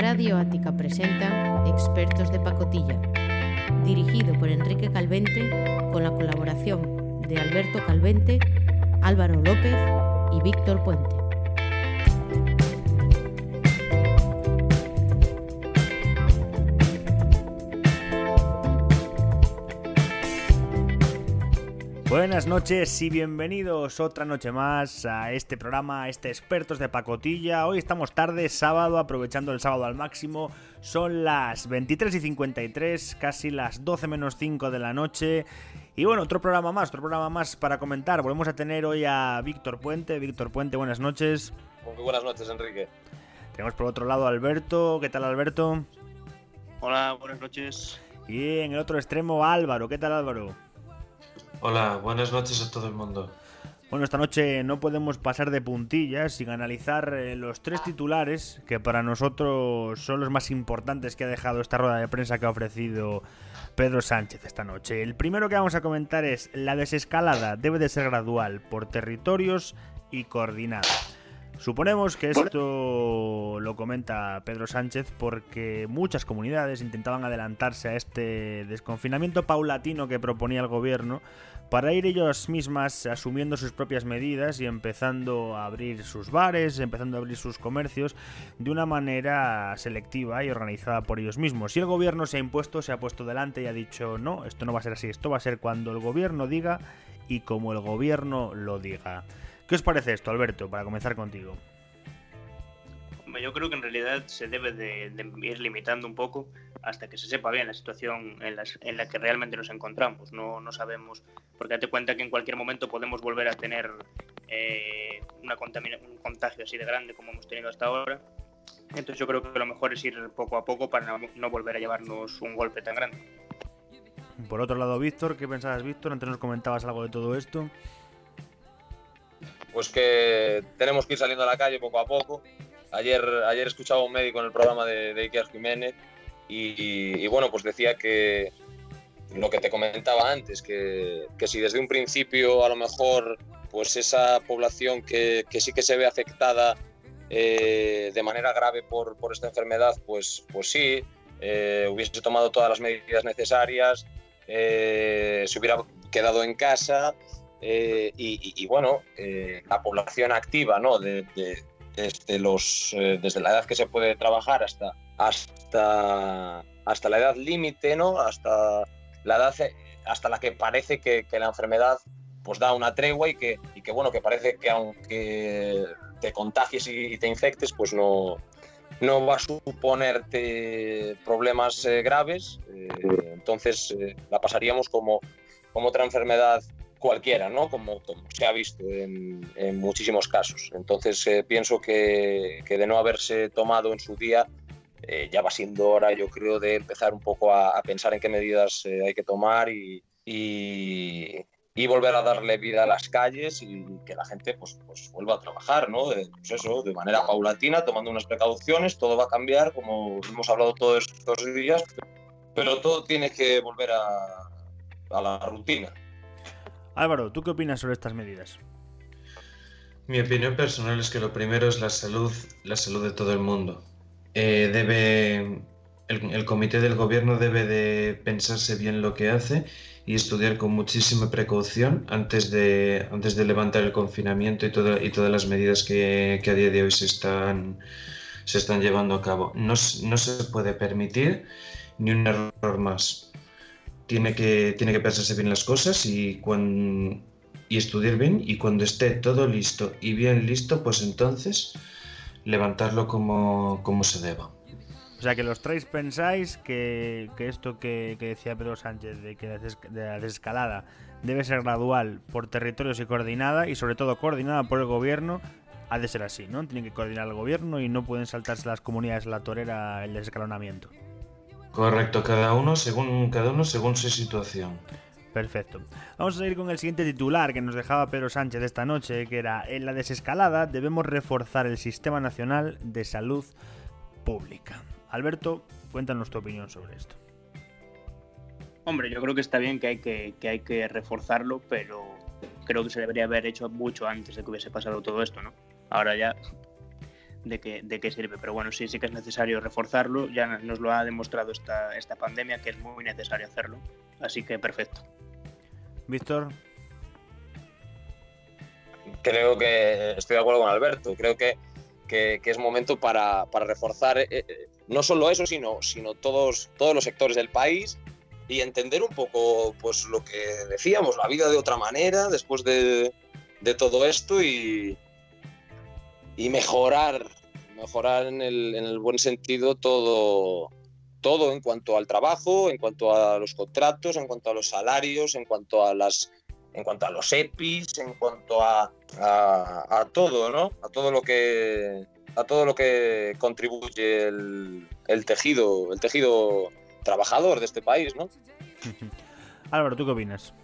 Radio Ática presenta Expertos de Pacotilla, dirigido por Enrique Calvente con la colaboración de Alberto Calvente, Álvaro López y Víctor Puente. Buenas noches y bienvenidos otra noche más a este programa, a este Expertos de Pacotilla. Hoy estamos tarde, sábado, aprovechando el sábado al máximo. Son las 23 y 53, casi las 12 menos 5 de la noche. Y bueno, otro programa más, otro programa más para comentar. Volvemos a tener hoy a Víctor Puente. Víctor Puente, buenas noches. Muy buenas noches, Enrique. Tenemos por otro lado a Alberto. ¿Qué tal, Alberto? Hola, buenas noches. Y en el otro extremo, Álvaro. ¿Qué tal, Álvaro? Hola, buenas noches a todo el mundo. Bueno, esta noche no podemos pasar de puntillas sin analizar eh, los tres titulares que para nosotros son los más importantes que ha dejado esta rueda de prensa que ha ofrecido Pedro Sánchez esta noche. El primero que vamos a comentar es la desescalada debe de ser gradual por territorios y coordinada. Suponemos que esto lo comenta Pedro Sánchez porque muchas comunidades intentaban adelantarse a este desconfinamiento paulatino que proponía el gobierno para ir ellas mismas asumiendo sus propias medidas y empezando a abrir sus bares, empezando a abrir sus comercios de una manera selectiva y organizada por ellos mismos. Si el gobierno se ha impuesto, se ha puesto delante y ha dicho no, esto no va a ser así, esto va a ser cuando el gobierno diga y como el gobierno lo diga. ¿Qué os parece esto, Alberto, para comenzar contigo? Yo creo que en realidad se debe de, ir limitando un poco hasta que se sepa bien la situación en, la que realmente nos encontramos. No, no sabemos, porque date cuenta que en cualquier momento podemos volver a tener eh, una un contagio así de grande como hemos tenido hasta ahora. Entonces yo creo que lo mejor es ir poco a poco para no, volver a llevarnos un golpe tan grande. Por otro lado, Víctor, ¿qué pensabas, Víctor? Antes nos comentabas algo de todo esto pues que tenemos que ir saliendo a la calle poco a poco. Ayer, ayer escuchaba a un médico en el programa de, de Iker Jiménez y, bueno, pues decía que lo que te comentaba antes, que, que, si desde un principio a lo mejor pues esa población que, sí que se ve afectada eh, de manera grave por, por, esta enfermedad, pues, pues sí, eh, hubiese tomado todas las medidas necesarias, eh, se hubiera quedado en casa, eh, y, bueno, eh, la población activa, ¿no? desde, los, eh, desde la edad que se puede trabajar hasta, hasta, hasta la edad límite, ¿no? Hasta la edad hasta la que parece que, la enfermedad pues da una tregua y que, y que bueno, que parece que aunque te contagies y, te infectes, pues no, no va a suponerte problemas graves. entonces la pasaríamos como, como otra enfermedad cualquiera, ¿no? Como, se ha visto en, muchísimos casos. Entonces eh, pienso que, de no haberse tomado en su día, eh, ya va siendo hora, yo creo, de empezar un poco a, pensar en qué medidas eh, hay que tomar y, volver a darle vida a las calles y que la gente pues, pues vuelva a trabajar, ¿no? Pues eso, de manera paulatina, tomando unas precauciones, todo va a cambiar, como hemos hablado todos estos días, pero todo tiene que volver a la rutina. Álvaro, ¿tú qué opinas sobre estas medidas? Mi opinión personal es que lo primero es la salud, la salud de todo el mundo. Eh, debe, el, comité del gobierno debe de pensarse bien lo que hace y estudiar con muchísima precaución antes de, antes de levantar el confinamiento y, y todas las medidas que, a día de hoy se están, se están llevando a cabo. No, no se puede permitir ni un error más tiene que, tiene que pensarse bien las cosas y, y estudiar bien y cuando esté todo listo y bien listo, pues entonces levantarlo como, como se deba. O sea, que los tres pensáis que, esto que, decía Pedro Sánchez, de que la desescalada debe ser gradual por territorios y coordinada, y sobre todo coordinada por el gobierno, ha de ser así, ¿no? Tienen que coordinar el gobierno y no pueden saltarse las comunidades la torera el desescalonamiento. Correcto, cada uno según cada uno según su situación. Perfecto. Vamos a seguir con el siguiente titular que nos dejaba Pedro Sánchez esta noche, que era en la desescalada debemos reforzar el Sistema Nacional de Salud Pública. Alberto, cuéntanos tu opinión sobre esto. Hombre, yo creo que está bien que hay que, que hay que reforzarlo, pero creo que se debería haber hecho mucho antes de que hubiese pasado todo esto, ¿no? Ahora ya de qué, de qué sirve. Pero bueno, sí, sí que es necesario reforzarlo. Ya nos lo ha demostrado esta, esta pandemia que es muy necesario hacerlo. Así que perfecto. Víctor. Creo que estoy de acuerdo con Alberto. Creo que, que, que es momento para, para reforzar eh, eh, no solo eso, sino, sino todos, todos los sectores del país y entender un poco pues lo que decíamos, la vida de otra manera después de, de todo esto y, y mejorar, mejorar en el, en el, buen sentido todo, todo en cuanto al trabajo, en cuanto a los contratos, en cuanto a los salarios, en cuanto a las en cuanto a los EPIs, en cuanto a, a, a todo, ¿no? A todo lo que a todo lo que contribuye el, el, tejido, el tejido trabajador de este país, ¿no? Álvaro, ¿tú qué opinas?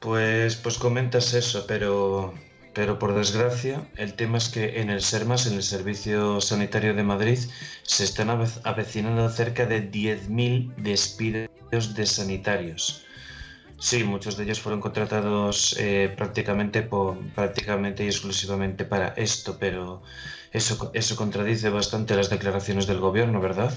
Pues, pues comentas eso, pero, pero por desgracia el tema es que en el SERMAS, en el Servicio Sanitario de Madrid, se están avecinando cerca de 10.000 despidos de sanitarios. Sí, muchos de ellos fueron contratados eh, prácticamente, por, prácticamente y exclusivamente para esto, pero eso, eso contradice bastante las declaraciones del gobierno, ¿verdad?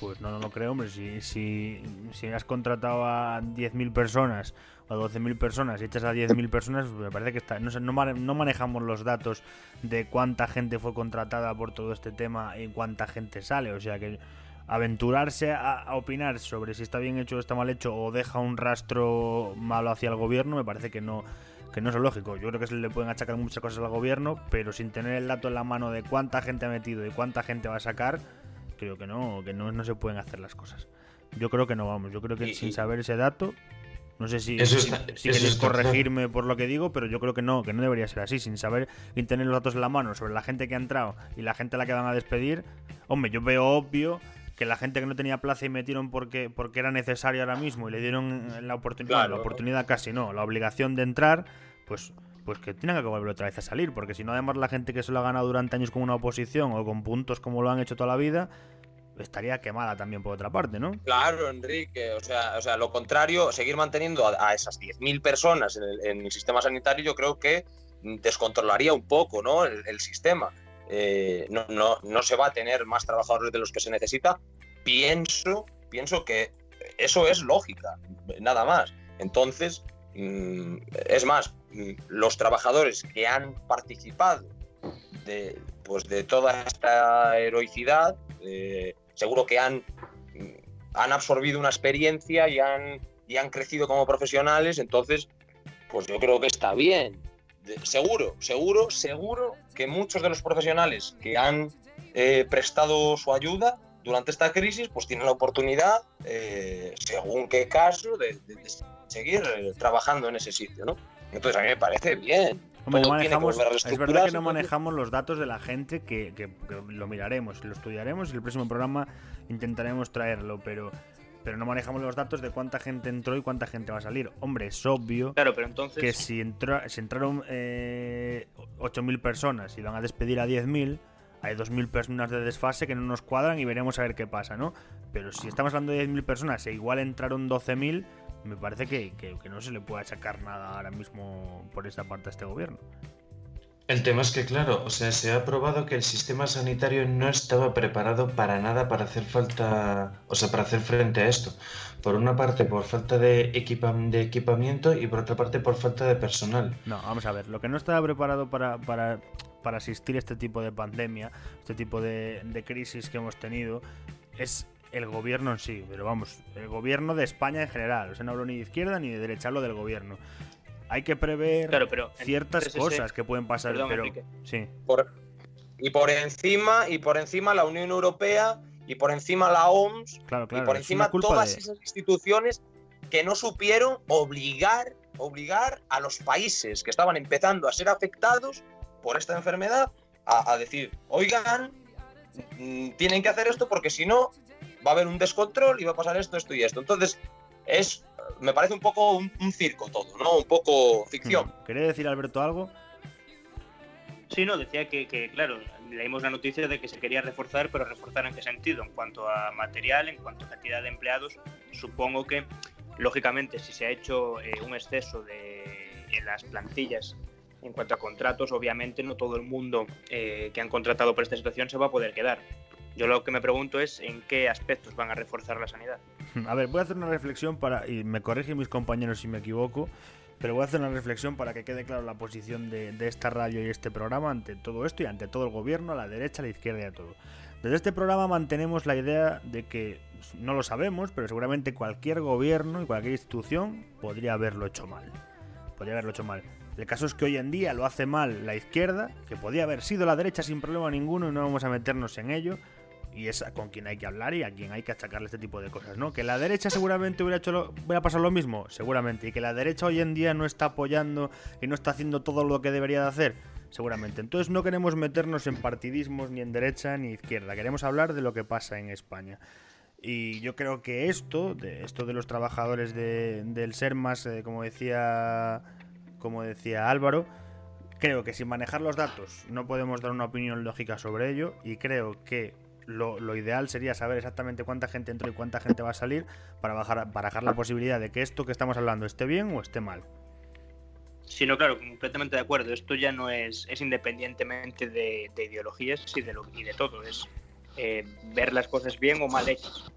Pues no, no lo creo, hombre. Si, si, si has contratado a 10.000 personas a 12.000 personas y echas a 10.000 personas, me parece que está. No, no, no, manejamos los datos de cuánta gente fue contratada por todo este tema y cuánta gente sale. O sea que aventurarse a, a, opinar sobre si está bien hecho o está mal hecho o deja un rastro malo hacia el gobierno, me parece que no, que no es lógico. Yo creo que se le pueden achacar muchas cosas al gobierno, pero sin tener el dato en la mano de cuánta gente ha metido y cuánta gente va a sacar, creo que no, que no, no se pueden hacer las cosas. Yo creo que no vamos, yo creo que y, sin saber ese dato, no sé si, eso está, si, si queréis corregirme claro. por lo que digo, pero yo creo que no, que no debería ser así, sin saber y tener los datos en la mano sobre la gente que ha entrado y la gente a la que van a despedir. Hombre, yo veo obvio que la gente que no tenía plaza y metieron porque, porque era necesario ahora mismo y le dieron la oportunidad, Claro. la oportunidad casi no, la obligación de entrar, pues pues que tienen que volver otra vez a salir, porque si no además la gente que se lo ha ganado durante años con una oposición o con puntos como lo han hecho toda la vida, estaría quemada también por otra parte, ¿no? Claro, Enrique, o sea, o sea lo contrario, seguir manteniendo a, a esas 10.000 personas en el, sistema sanitario yo creo que descontrolaría un poco ¿no? el, el sistema. Eh, no, no, no, se va a tener más trabajadores de los que se necesita. Pienso, pienso que eso es lógica, nada más. Entonces, mm, es más, mm, los trabajadores que han participado de, pues de toda esta heroicidad, eh, seguro que han, han absorbido una experiencia y han, y han crecido como profesionales, entonces, pues yo creo que está bien. Seguro, seguro, seguro que muchos de los profesionales que han eh, prestado su ayuda durante esta crisis, pues tienen la oportunidad, eh, según qué caso, de, de, de seguir eh, trabajando en ese sitio, ¿no? Entonces a mí me parece bien. Hombre, no manejamos, es verdad que no manejamos los datos de la gente, que, que, que, lo miraremos, lo estudiaremos y el próximo programa intentaremos traerlo, pero pero no manejamos los datos de cuánta gente entró y cuánta gente va a salir. Hombre, es obvio claro, pero entonces... que si, entró, si entraron eh, 8.000 personas y van a despedir a 10.000, hay 2.000 personas de desfase que no nos cuadran y veremos a ver qué pasa, ¿no? Pero si estamos hablando de 10.000 personas e igual entraron 12.000, me parece que, que, que no se le puede achacar nada ahora mismo por esta parte a este gobierno. El tema es que, claro, o sea, se ha probado que el sistema sanitario no estaba preparado para nada para hacer falta, o sea, para hacer frente a esto. Por una parte, por falta de, equipa de equipamiento y por otra parte, por falta de personal. No, vamos a ver, lo que no estaba preparado para, para, para asistir a este tipo de pandemia, este tipo de, de crisis que hemos tenido, es el gobierno en sí, pero vamos, el gobierno de España en general. O sea, no hablo ni de izquierda ni de derecha, hablo del gobierno hay que prever claro, pero ciertas cosas ese... que pueden pasar, Perdón, pero Enrique. sí. Por, y por encima y por encima la Unión Europea y por encima la OMS claro, claro, y por encima todas de... esas instituciones que no supieron obligar obligar a los países que estaban empezando a ser afectados por esta enfermedad a, a decir, oigan, mmm, tienen que hacer esto porque si no va a haber un descontrol y va a pasar esto, esto y esto. Entonces, es me parece un poco un, un, circo todo, ¿no? Un poco ficción. Hmm. ¿Quería decir Alberto algo? Sí, no, decía que, que, claro, leímos la noticia de que se quería reforzar, pero reforzar en qué sentido? En cuanto a material, en cuanto a cantidad de empleados, supongo que, lógicamente, si se ha hecho eh, un exceso de, en las plantillas En cuanto a contratos, obviamente no todo el mundo eh, que han contratado por esta situación se va a poder quedar. Yo lo que me pregunto es en qué aspectos van a reforzar la sanidad. A ver, voy a hacer una reflexión para, y me corrigen mis compañeros si me equivoco, pero voy a hacer una reflexión para que quede claro la posición de, esta radio y este programa ante todo esto y ante todo el gobierno, a la derecha, a la izquierda y a todo. Desde este programa mantenemos la idea de que, no lo sabemos, pero seguramente cualquier gobierno y cualquier institución podría haberlo hecho mal. Podría haberlo hecho mal. El caso es que hoy en día lo hace mal la izquierda, que podía haber sido la derecha sin problema ninguno y no vamos a meternos en ello y es con quien hay que hablar y a quien hay que achacarle este tipo de cosas, ¿no? Que la derecha seguramente hubiera hecho lo, hubiera pasado lo mismo, seguramente, y que la derecha hoy en día no está apoyando y no está haciendo todo lo que debería de hacer, seguramente. Entonces no queremos meternos en partidismos ni en derecha ni izquierda, queremos hablar de lo que pasa en España. Y yo creo que esto, de esto de los trabajadores de, del ser más, eh, como decía, como decía Álvaro, creo que sin manejar los datos no podemos dar una opinión lógica sobre ello y creo que lo, ideal sería saber exactamente cuánta gente entró y cuánta gente va a salir para bajar, barajar la posibilidad de que esto que estamos hablando esté bien o esté mal. Sí, no, claro, completamente de acuerdo. Esto ya no es, es independientemente de, ideologías y de, lo, y de todo. Es eh, ver las cosas bien o mal hechas.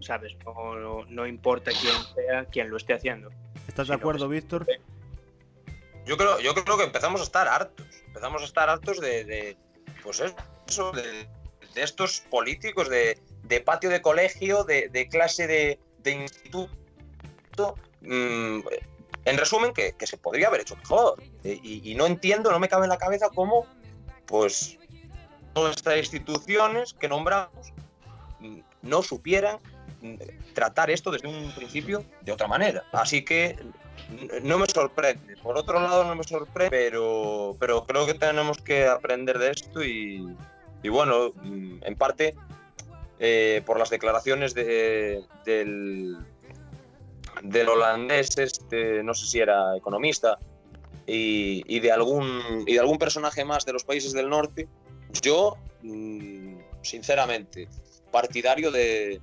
¿Sabes? No, importa quién sea quien lo esté haciendo. ¿Estás de acuerdo, Víctor? Yo creo, yo creo que empezamos a estar hartos. Empezamos a estar hartos de, de pues eso, de, de estos políticos de, patio de colegio, de, clase de, instituto. Mm, en resumen, que, se podría haber hecho mejor. E, y, no entiendo, no me cabe en la cabeza cómo, pues, todas estas instituciones que nombramos mm, no supieran mm, tratar esto desde un principio de otra manera. Así que no me sorprende. Por otro lado, no me sorprende, pero, pero creo que tenemos que aprender de esto y, y bueno, mm, en parte eh, por las declaraciones de, del, del holandés, este, no sé si era economista, y, de algún, y de algún personaje más de los países del norte, yo, mm, sinceramente, partidario de,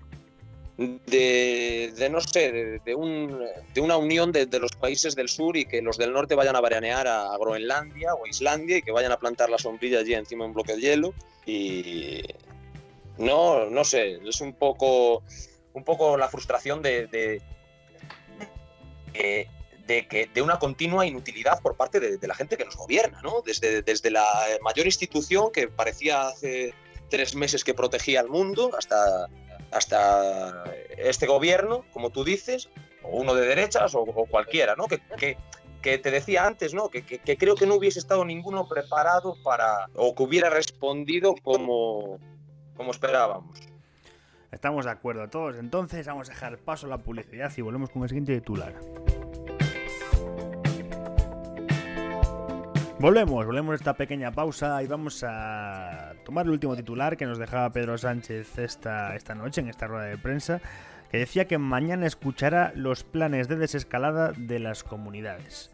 de, no sé, de, un, de una unión de, los países del sur y que los del norte vayan a veranear a, Groenlandia o Islandia y que vayan a plantar la sombrilla allí encima de un bloque de hielo. Y no, no sé, es un poco, un poco la frustración de, de, que, de una continua inutilidad por parte de, la gente que nos gobierna, ¿no? Desde, desde la mayor institución que parecía hace tres meses que protegía al mundo hasta hasta este gobierno, como tú dices, o uno de derechas o, cualquiera, ¿no? Que, que, te decía antes, ¿no? Que, que, creo que no hubiese estado ninguno preparado para, o que hubiera respondido como, como esperábamos. Estamos de acuerdo todos, entonces vamos a dejar paso a la publicidad y volvemos con el siguiente titular. Volvemos, volvemos a esta pequeña pausa y vamos a tomar el último titular que nos dejaba Pedro Sánchez esta, esta noche en esta rueda de prensa, que decía que mañana escuchará los planes de desescalada de las comunidades.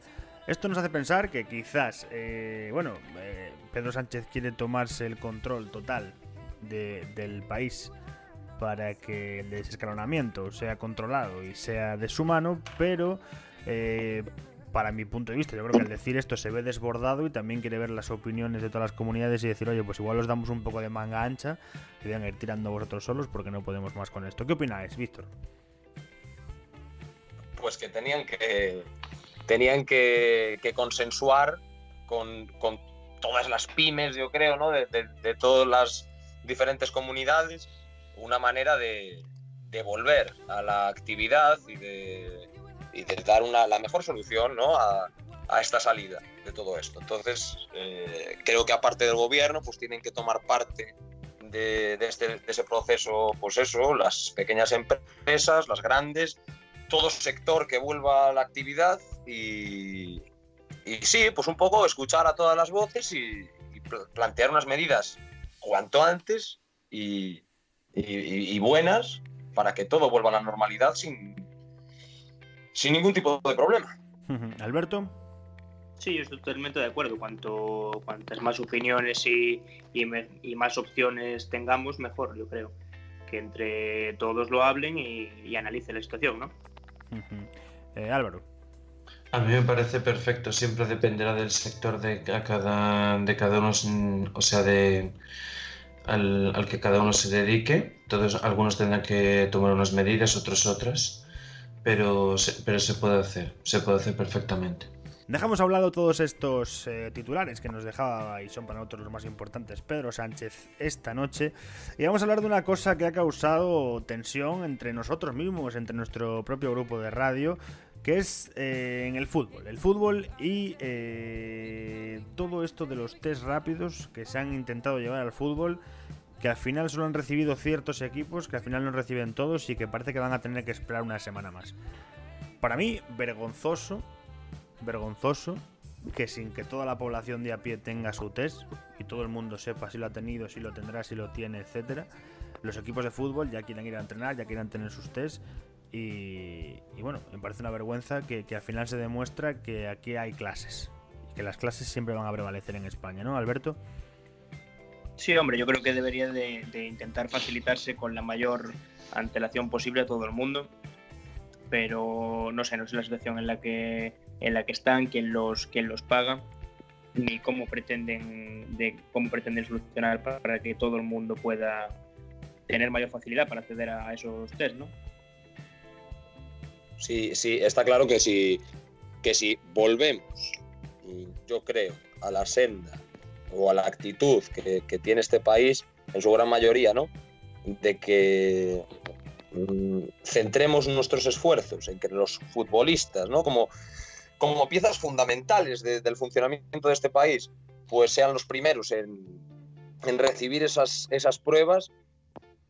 Esto nos hace pensar que quizás, eh, bueno, eh, Pedro Sánchez quiere tomarse el control total del país para que el desescalonamiento sea controlado y sea de su mano, pero eh, para mi punto de vista, yo creo que al decir esto se ve desbordado y también quiere ver las opiniones de todas las comunidades y decir, oye, pues igual os damos un poco de manga ancha y van a ir tirando vosotros solos porque no podemos más con esto. ¿Qué opináis, Víctor? Pues que tenían que tenían que, consensuar con, todas las pymes, yo creo, ¿no? De, todas las diferentes comunidades, una manera de, de volver a la actividad y de dar una, la mejor solución ¿no? a, a, esta salida de todo esto. Entonces, eh, creo que aparte del gobierno, pues tienen que tomar parte de, de, este, de, ese proceso, pues eso, las pequeñas empresas, las grandes, todo sector que vuelva a la actividad y, y sí, pues un poco escuchar a todas las voces y, y plantear unas medidas cuanto antes y, y, buenas para que todo vuelva a la normalidad sin, sin ningún tipo de problema. Alberto. Sí, yo estoy totalmente de acuerdo. Cuanto, cuantas más opiniones y, y, más opciones tengamos, mejor, yo creo. Que entre todos lo hablen y, analicen la situación, ¿no? Eh, Álvaro. A mí me parece perfecto, siempre dependerá del sector de cada, de cada uno, o sea, de al, al, que cada uno se dedique. Todos, algunos tendrán que tomar unas medidas, otros otras, pero se, pero se puede hacer, se puede hacer perfectamente. Dejamos hablado todos estos eh, titulares que nos dejaba y son para nosotros los más importantes Pedro Sánchez esta noche y vamos a hablar de una cosa que ha causado tensión entre nosotros mismos, entre nuestro propio grupo de radio, que es eh, en el fútbol. El fútbol y eh, todo esto de los test rápidos que se han intentado llevar al fútbol, que al final solo han recibido ciertos equipos, que al final no reciben todos y que parece que van a tener que esperar una semana más. Para mí, vergonzoso vergonzoso que sin que toda la población de a pie tenga su test y todo el mundo sepa si lo ha tenido, si lo tendrá, si lo tiene, etcétera, los equipos de fútbol ya quieren ir a entrenar, ya quieren tener sus test y, bueno, me parece una vergüenza que, al final se demuestra que aquí hay clases y que las clases siempre van a prevalecer en España, ¿no, Alberto? Sí, hombre, yo creo que debería de, intentar facilitarse con la mayor antelación posible a todo el mundo, pero no sé, no sé la situación en la que en la que están, quién los, quién los paga, ni cómo pretenden, de, cómo pretenden solucionar para, que todo el mundo pueda tener mayor facilidad para acceder a esos test, ¿no? Sí, sí, está claro que si, que si volvemos, yo creo, a la senda o a la actitud que, tiene este país, en su gran mayoría, ¿no? De que mm, centremos nuestros esfuerzos en que los futbolistas, ¿no? Como como piezas fundamentales del funcionamiento de este país, pues sean los primeros en, recibir esas, esas pruebas,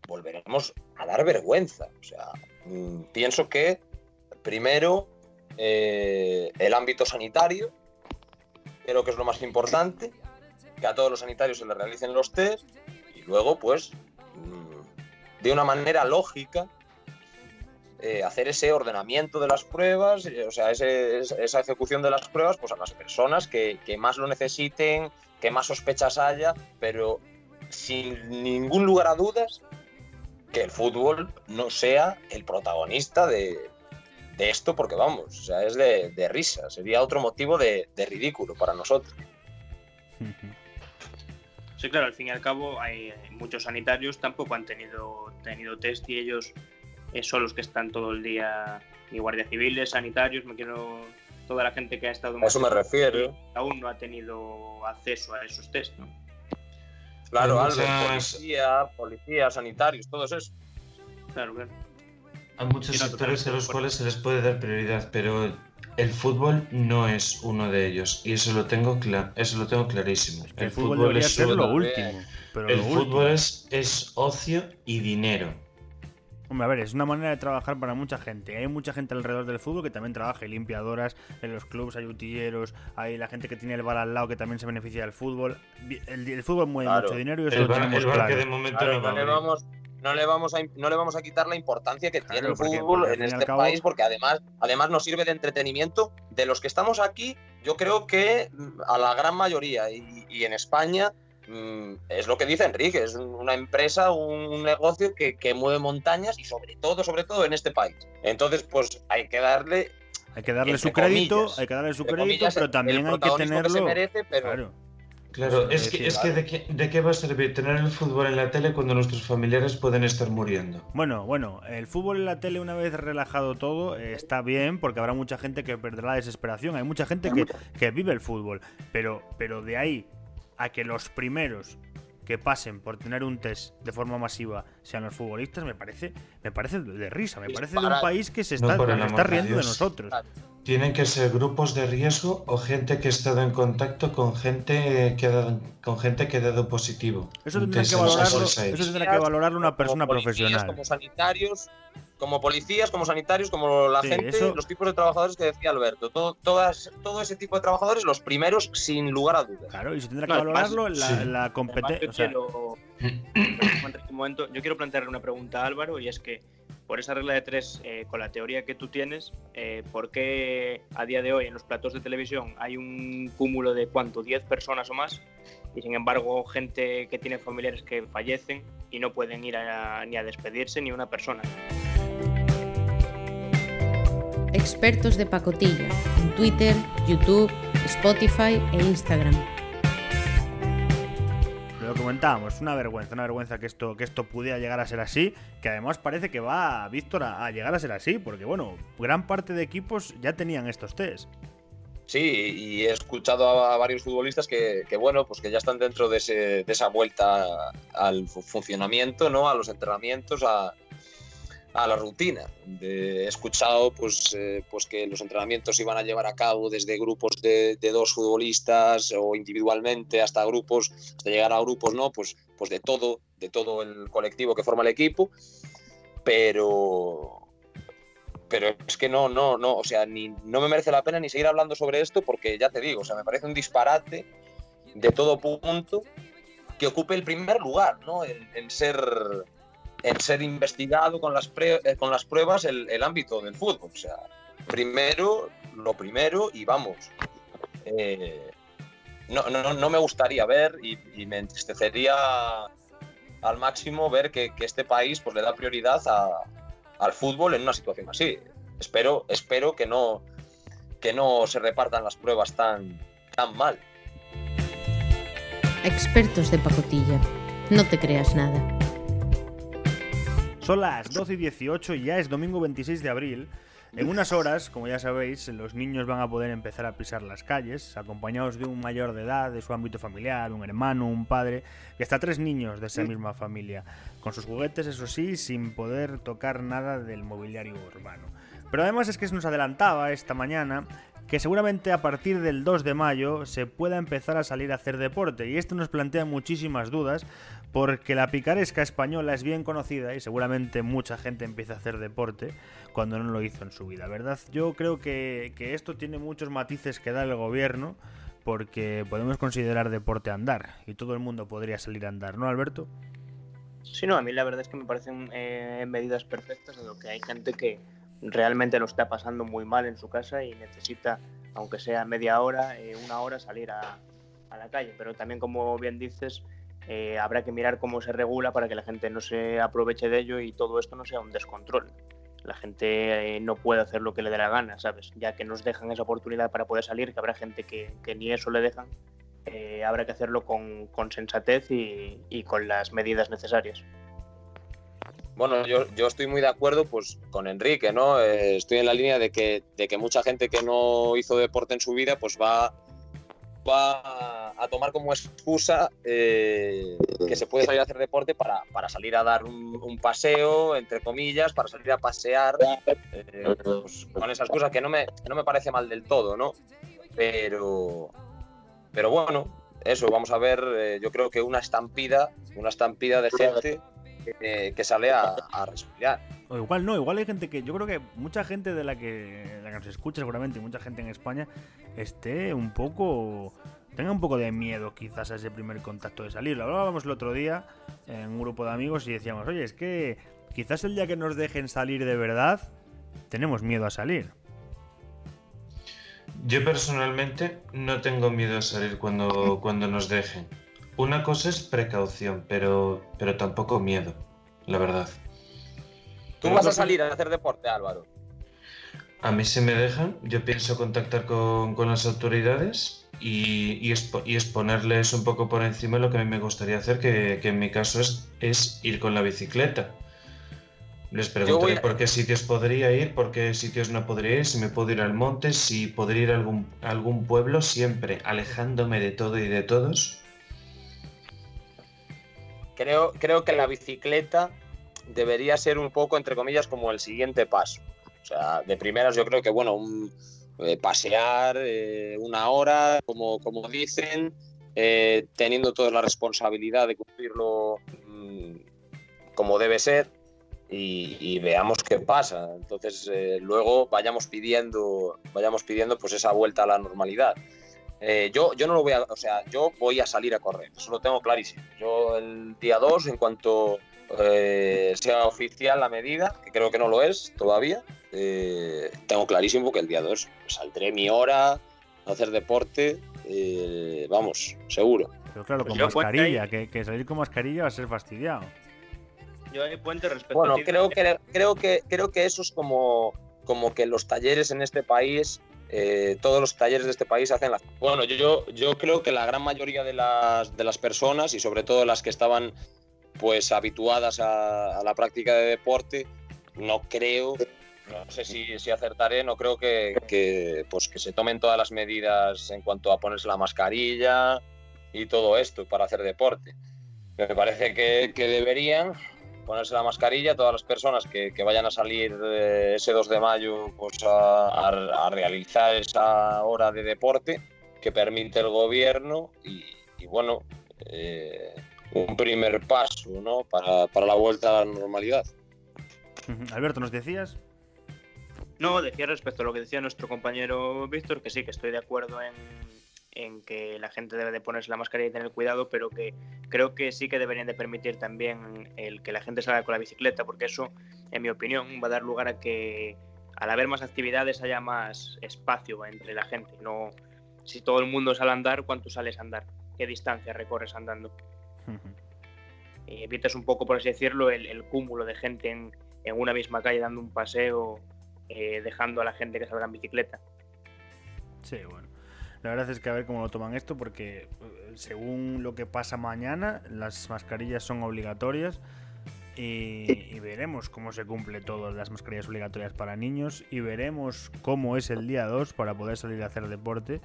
volveremos a dar vergüenza. O sea, mm, pienso que primero eh, el ámbito sanitario, creo que es lo más importante, que a todos los sanitarios se les realicen los test y luego, pues, mm, de una manera lógica, eh, hacer ese ordenamiento de las pruebas, eh, o sea, esa ejecución de las pruebas, pues a las personas que, más lo necesiten, que más sospechas haya, pero sin ningún lugar a dudas que el fútbol no sea el protagonista de, esto, porque vamos, o sea, es de, risa, sería otro motivo de, ridículo para nosotros. Sí, claro, al fin y al cabo hay muchos sanitarios tampoco han tenido, tenido test y ellos eh, son los que están todo el día, ni guardias civiles, sanitarios, me quiero toda la gente que ha estado... A eso me refiero. Aún no ha tenido acceso a esos test, ¿no? Claro, algo, policía, policía, sanitarios, todos eso. Claro, claro. Hay muchos sectores a los cuales se les puede dar prioridad, pero el fútbol no es uno de ellos y eso lo tengo eso lo tengo clarísimo. El, fútbol, es ser lo último. el fútbol es, es ocio y dinero. Hombre, a ver, es una manera de trabajar para mucha gente. Hay mucha gente alrededor del fútbol que también trabaja, hay limpiadoras, en los clubes hay utilleros, hay la gente que tiene el bar al lado que también se beneficia del fútbol. El, fútbol mueve mucho dinero y eso lo tenemos claro. de momento no, vamos, no, le vamos a, no le vamos a quitar la importancia que tiene el fútbol en este país, porque además, además nos sirve de entretenimiento. De los que estamos aquí, yo creo que mm, a la gran mayoría y, y en España Mm, es lo que dice Enrique, es una empresa, un negocio que, mueve montañas y sobre todo, sobre todo en este país. Entonces, pues hay que darle... Hay que darle su crédito, hay que darle su crédito, pero también hay que tenerlo... Claro. Claro, es que, es que de, qué, de, qué, va a servir tener el fútbol en la tele cuando nuestros familiares pueden estar muriendo? Bueno, bueno, el fútbol en la tele una vez relajado todo eh, está bien porque habrá mucha gente que perderá la desesperación, hay mucha gente que, que vive el fútbol, pero, pero de ahí a que los primeros que pasen por tener un test de forma masiva sean los futbolistas, me parece, me parece de risa, me parece de un país que se está, está riendo de nosotros. Tienen que ser grupos de riesgo o gente que ha estado en contacto con gente que ha dado, con gente que ha dado positivo. Eso tendrá que valorarlo, eso tendrá que valorarlo una persona profesional. Como sanitarios, como policías, como sanitarios, como la gente, los tipos de trabajadores que decía Alberto. Todo, todas, todo ese tipo de trabajadores, los primeros sin lugar a dudas. Claro, y se tendrá que valorarlo la, la competencia. momento, yo quiero plantearle una pregunta a Álvaro y es que por esa regla de tres, eh, con la teoría que tú tienes, eh, ¿por qué a día de hoy en los platos de televisión hay un cúmulo de cuánto, 10 personas o más? Y sin embargo, gente que tiene familiares que fallecen y no pueden ir ni a despedirse ni una persona. Expertos de Pacotilla en Twitter, YouTube, Spotify e Instagram. Lo comentábamos, una vergüenza, una vergüenza que esto, que esto pudiera llegar a ser así, que además parece que va, Víctor, a, a llegar a ser así, porque bueno, gran parte de equipos ya tenían estos test. Sí, y he escuchado a varios futbolistas que, que, bueno, pues que ya están dentro de, ese, de esa vuelta al funcionamiento, ¿no? A los entrenamientos, a, a la rutina. De, he escuchado pues, eh, pues que los entrenamientos se iban a llevar a cabo desde grupos de, de, dos futbolistas o individualmente hasta grupos, hasta llegar a grupos, ¿no? Pues, pues de todo, de todo el colectivo que forma el equipo. Pero, pero es que no, no, no, o sea, ni, no me merece la pena ni seguir hablando sobre esto porque ya te digo, o sea, me parece un disparate de todo punto que ocupe el primer lugar, ¿no? En, en ser, en ser investigado con las, pre, eh, con las pruebas el, el, ámbito del fútbol. O sea, primero, lo primero y vamos. Eh, no, no, no, me gustaría ver y, me entristecería al máximo ver que, este país pues, le da prioridad al fútbol en una situación así. Espero, espero que no, que no se repartan las pruebas tan, tan mal. Expertos de pacotilla. No te creas nada. Son las 12 y 18 y ya es domingo 26 de abril. En unas horas, como ya sabéis, los niños van a poder empezar a pisar las calles, acompañados de un mayor de edad, de su ámbito familiar, un hermano, un padre, y hasta tres niños de esa misma familia, con sus juguetes, eso sí, sin poder tocar nada del mobiliario urbano. Pero además es que se nos adelantaba esta mañana que seguramente a partir del 2 de mayo se pueda empezar a salir a hacer deporte y esto nos plantea muchísimas dudas porque la picaresca española es bien conocida y seguramente mucha gente empieza a hacer deporte cuando no lo hizo en su vida, ¿verdad? Yo creo que, que esto tiene muchos matices que da el gobierno porque podemos considerar deporte andar y todo el mundo podría salir a andar, ¿no, Alberto? Sí, no, a mí la verdad es que me parecen eh, medidas perfectas de lo que hay gente que realmente lo está pasando muy mal en su casa y necesita, aunque sea media hora, eh, una hora, salir a, la calle. Pero también, como bien dices, eh, habrá que mirar cómo se regula para que la gente no se aproveche de ello y todo esto no sea un descontrol. La gente eh, no puede hacer lo que le dé la gana, ¿sabes? Ya que nos dejan esa oportunidad para poder salir, que habrá gente que, ni eso le dejan, eh, habrá que hacerlo con, sensatez y con las medidas necesarias. Bueno, yo, yo, estoy muy de acuerdo pues, con Enrique, ¿no? Eh, estoy en la línea de que, de que, mucha gente que no hizo deporte en su vida pues va, va a tomar como excusa eh, que se puede salir a hacer deporte para, para salir a dar un, paseo, entre comillas, para salir a pasear, eh, pues, con esa excusa que no, me, no me parece mal del todo, ¿no? Pero, pero bueno, eso, vamos a ver, yo creo que una estampida, una estampida de gente que, que sale a, a, respirar. O igual no, igual hay gente que, yo creo que mucha gente de la que, de la que nos escucha seguramente, mucha gente en España, esté un poco, tenga un poco de miedo quizás a ese primer contacto de salir. Lo hablábamos el otro día en un grupo de amigos y decíamos, oye, es que quizás el día que nos dejen salir de verdad, tenemos miedo a salir. Yo personalmente no tengo miedo a salir cuando, cuando nos dejen. Una cosa es precaución, pero, pero tampoco miedo, la verdad. ¿Tú vas a salir a hacer deporte, Álvaro? A mí se me dejan, yo pienso contactar con, con las autoridades y, y, expo y, exponerles un poco por encima lo que a mí me gustaría hacer, que, que en mi caso es, es, ir con la bicicleta. Les preguntaré a... por qué sitios podría ir, por qué sitios no podría ir, si me puedo ir al monte, si podría ir a algún, a algún pueblo, siempre alejándome de todo y de todos. Creo, creo que la bicicleta debería ser un poco, entre comillas, como el siguiente paso. O sea, de primeras yo creo que, bueno, eh, pasear eh, una hora, como, como dicen, eh, teniendo toda la responsabilidad de cumplirlo mmm, como debe ser y, y, veamos qué pasa. Entonces, luego vayamos pidiendo, vayamos pidiendo pues esa vuelta a la normalidad. Yo, yo no lo voy a, o sea, yo voy a salir a correr, eso lo tengo clarísimo. Yo el día 2, en cuanto eh, sea oficial la medida, que creo que no lo es todavía, eh, tengo clarísimo que el día 2 saldré mi hora a hacer deporte, eh, vamos, seguro. Pero claro, pues con mascarilla, ahí... que, que, salir con mascarilla va a ser fastidiado. Yo hay puente respecto Bueno, creo que, creo, que, creo que eso es como, como que los talleres en este país, eh, todos los talleres de este país hacen la... Bueno, yo, yo creo que la gran mayoría de las, de las personas y sobre todo las que estaban pues habituadas a, la práctica de deporte, no creo, no sé si, si acertaré, no creo que, que, pues que se tomen todas las medidas en cuanto a ponerse la mascarilla y todo esto para hacer deporte. Me parece que, que deberían, ponerse la mascarilla todas las personas que, que vayan a salir eh, ese 2 de mayo pues, a, a, realizar esa hora de deporte que permite el gobierno y, y bueno, eh, un primer paso ¿no? para, para la vuelta a la normalidad. Alberto, ¿nos decías? No, decía respecto a lo que decía nuestro compañero Víctor, que sí, que estoy de acuerdo en, en que la gente debe de ponerse la mascarilla y tener cuidado, pero que creo que sí que deberían de permitir también el que la gente salga con la bicicleta, porque eso, en mi opinión, va a dar lugar a que al haber más actividades haya más espacio entre la gente. No, si todo el mundo sale a andar, ¿cuánto sales a andar? ¿Qué distancia recorres andando? y evitas un poco, por así decirlo, el, el cúmulo de gente en, en, una misma calle dando un paseo, eh, dejando a la gente que salga en bicicleta. Sí, bueno. La verdad es que a ver cómo lo toman esto, porque eh, según lo que pasa mañana, las mascarillas son obligatorias y, veremos cómo se cumple todas las mascarillas obligatorias para niños y veremos cómo es el día 2 para poder salir a hacer deporte.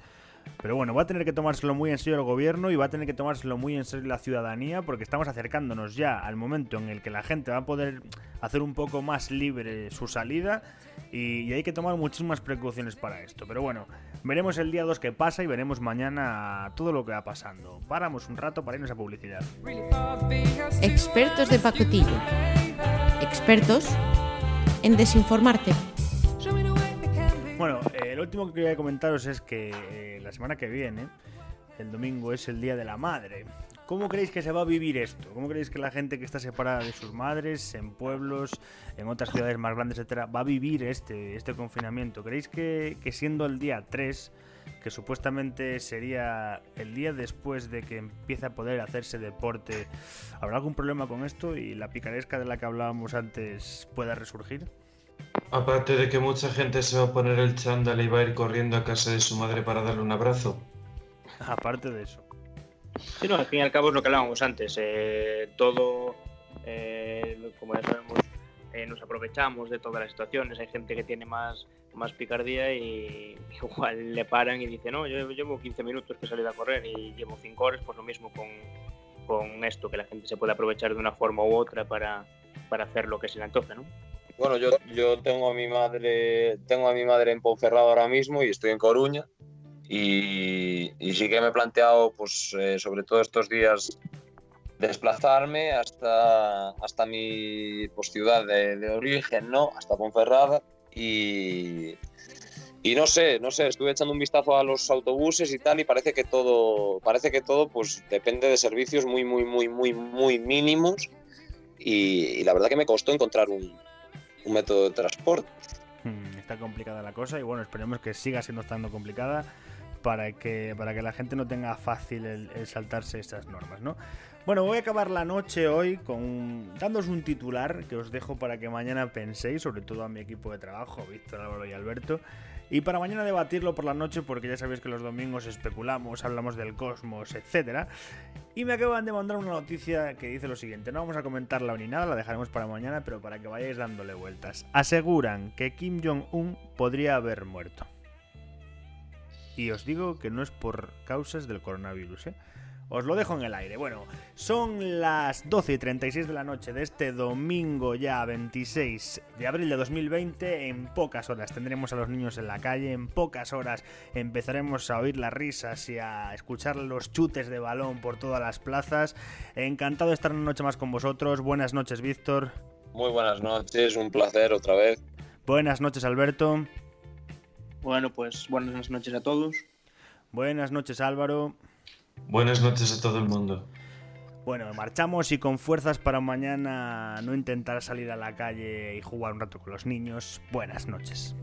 Pero bueno, va a tener que tomárselo muy en serio el gobierno y va a tener que tomárselo muy en serio la ciudadanía porque estamos acercándonos ya al momento en el que la gente va a poder hacer un poco más libre su salida y, hay que tomar muchísimas precauciones para esto. Pero bueno, veremos el día 2 qué pasa y veremos mañana todo lo que va pasando. Paramos un rato para irnos a publicidad. Expertos de pacotillo. Expertos en desinformarte. Bueno, eh, el último que quería comentaros es que eh, la semana que viene, el domingo, es el Día de la Madre. ¿Cómo creéis que se va a vivir esto? ¿Cómo creéis que la gente que está separada de sus madres, en pueblos, en otras ciudades más grandes, etcétera, va a vivir este, este confinamiento? ¿Creéis que, que siendo el día 3, que supuestamente sería el día después de que empiece a poder hacerse deporte, ¿habrá algún problema con esto y la picaresca de la que hablábamos antes pueda resurgir? Aparte de que mucha gente se va a poner el chándal y va a ir corriendo a casa de su madre para darle un abrazo. Aparte de eso. Sí, no, al fin y al cabo es lo que hablábamos antes. Eh, todo, eh, como ya sabemos, eh, nos aprovechamos de todas las situaciones. Hay gente que tiene más, más picardía y igual le paran y dicen, no, yo llevo 15 minutos que he salido a correr y llevo 5 horas, pues lo mismo con, con esto, que la gente se puede aprovechar de una forma u otra para, para hacer lo que se le antoje, ¿no? Bueno, yo, yo tengo a mi madre, tengo a mi madre en Ponferrada ahora mismo y estoy en Coruña. Y, y sí que me he planteado, pues, eh, sobre todo estos días, desplazarme hasta, hasta mi pues, ciudad de, de, origen, ¿no? Hasta Ponferrada. Y, y no sé, no sé, estuve echando un vistazo a los autobuses y tal, y parece que todo, parece que todo, pues, depende de servicios muy, muy, muy, muy, muy mínimos. Y, y la verdad que me costó encontrar un, un método de transporte. Hmm, está complicada la cosa y bueno, esperemos que siga siendo estando complicada para que, para que la gente no tenga fácil el, el saltarse estas normas, ¿no? Bueno, voy a acabar la noche hoy con dándoos un titular que os dejo para que mañana penséis, sobre todo a mi equipo de trabajo, Víctor, Álvaro y Alberto, y para mañana debatirlo por la noche porque ya sabéis que los domingos especulamos, hablamos del cosmos, etc. Y me acaban de mandar una noticia que dice lo siguiente, no vamos a comentarla ni nada, la dejaremos para mañana, pero para que vayáis dándole vueltas. Aseguran que Kim Jong-un podría haber muerto. Y os digo que no es por causas del coronavirus, ¿eh? Os lo dejo en el aire. Bueno, son las 12 y 36 de la noche de este domingo ya 26 de abril de 2020. En pocas horas tendremos a los niños en la calle. En pocas horas empezaremos a oír las risas y a escuchar los chutes de balón por todas las plazas. Encantado de estar una noche más con vosotros. Buenas noches, Víctor. Muy buenas noches, un placer otra vez. Buenas noches, Alberto. Bueno, pues buenas noches a todos. Buenas noches, Álvaro. Buenas noches a todo el mundo. Bueno, marchamos y con fuerzas para mañana no intentar salir a la calle y jugar un rato con los niños. Buenas noches.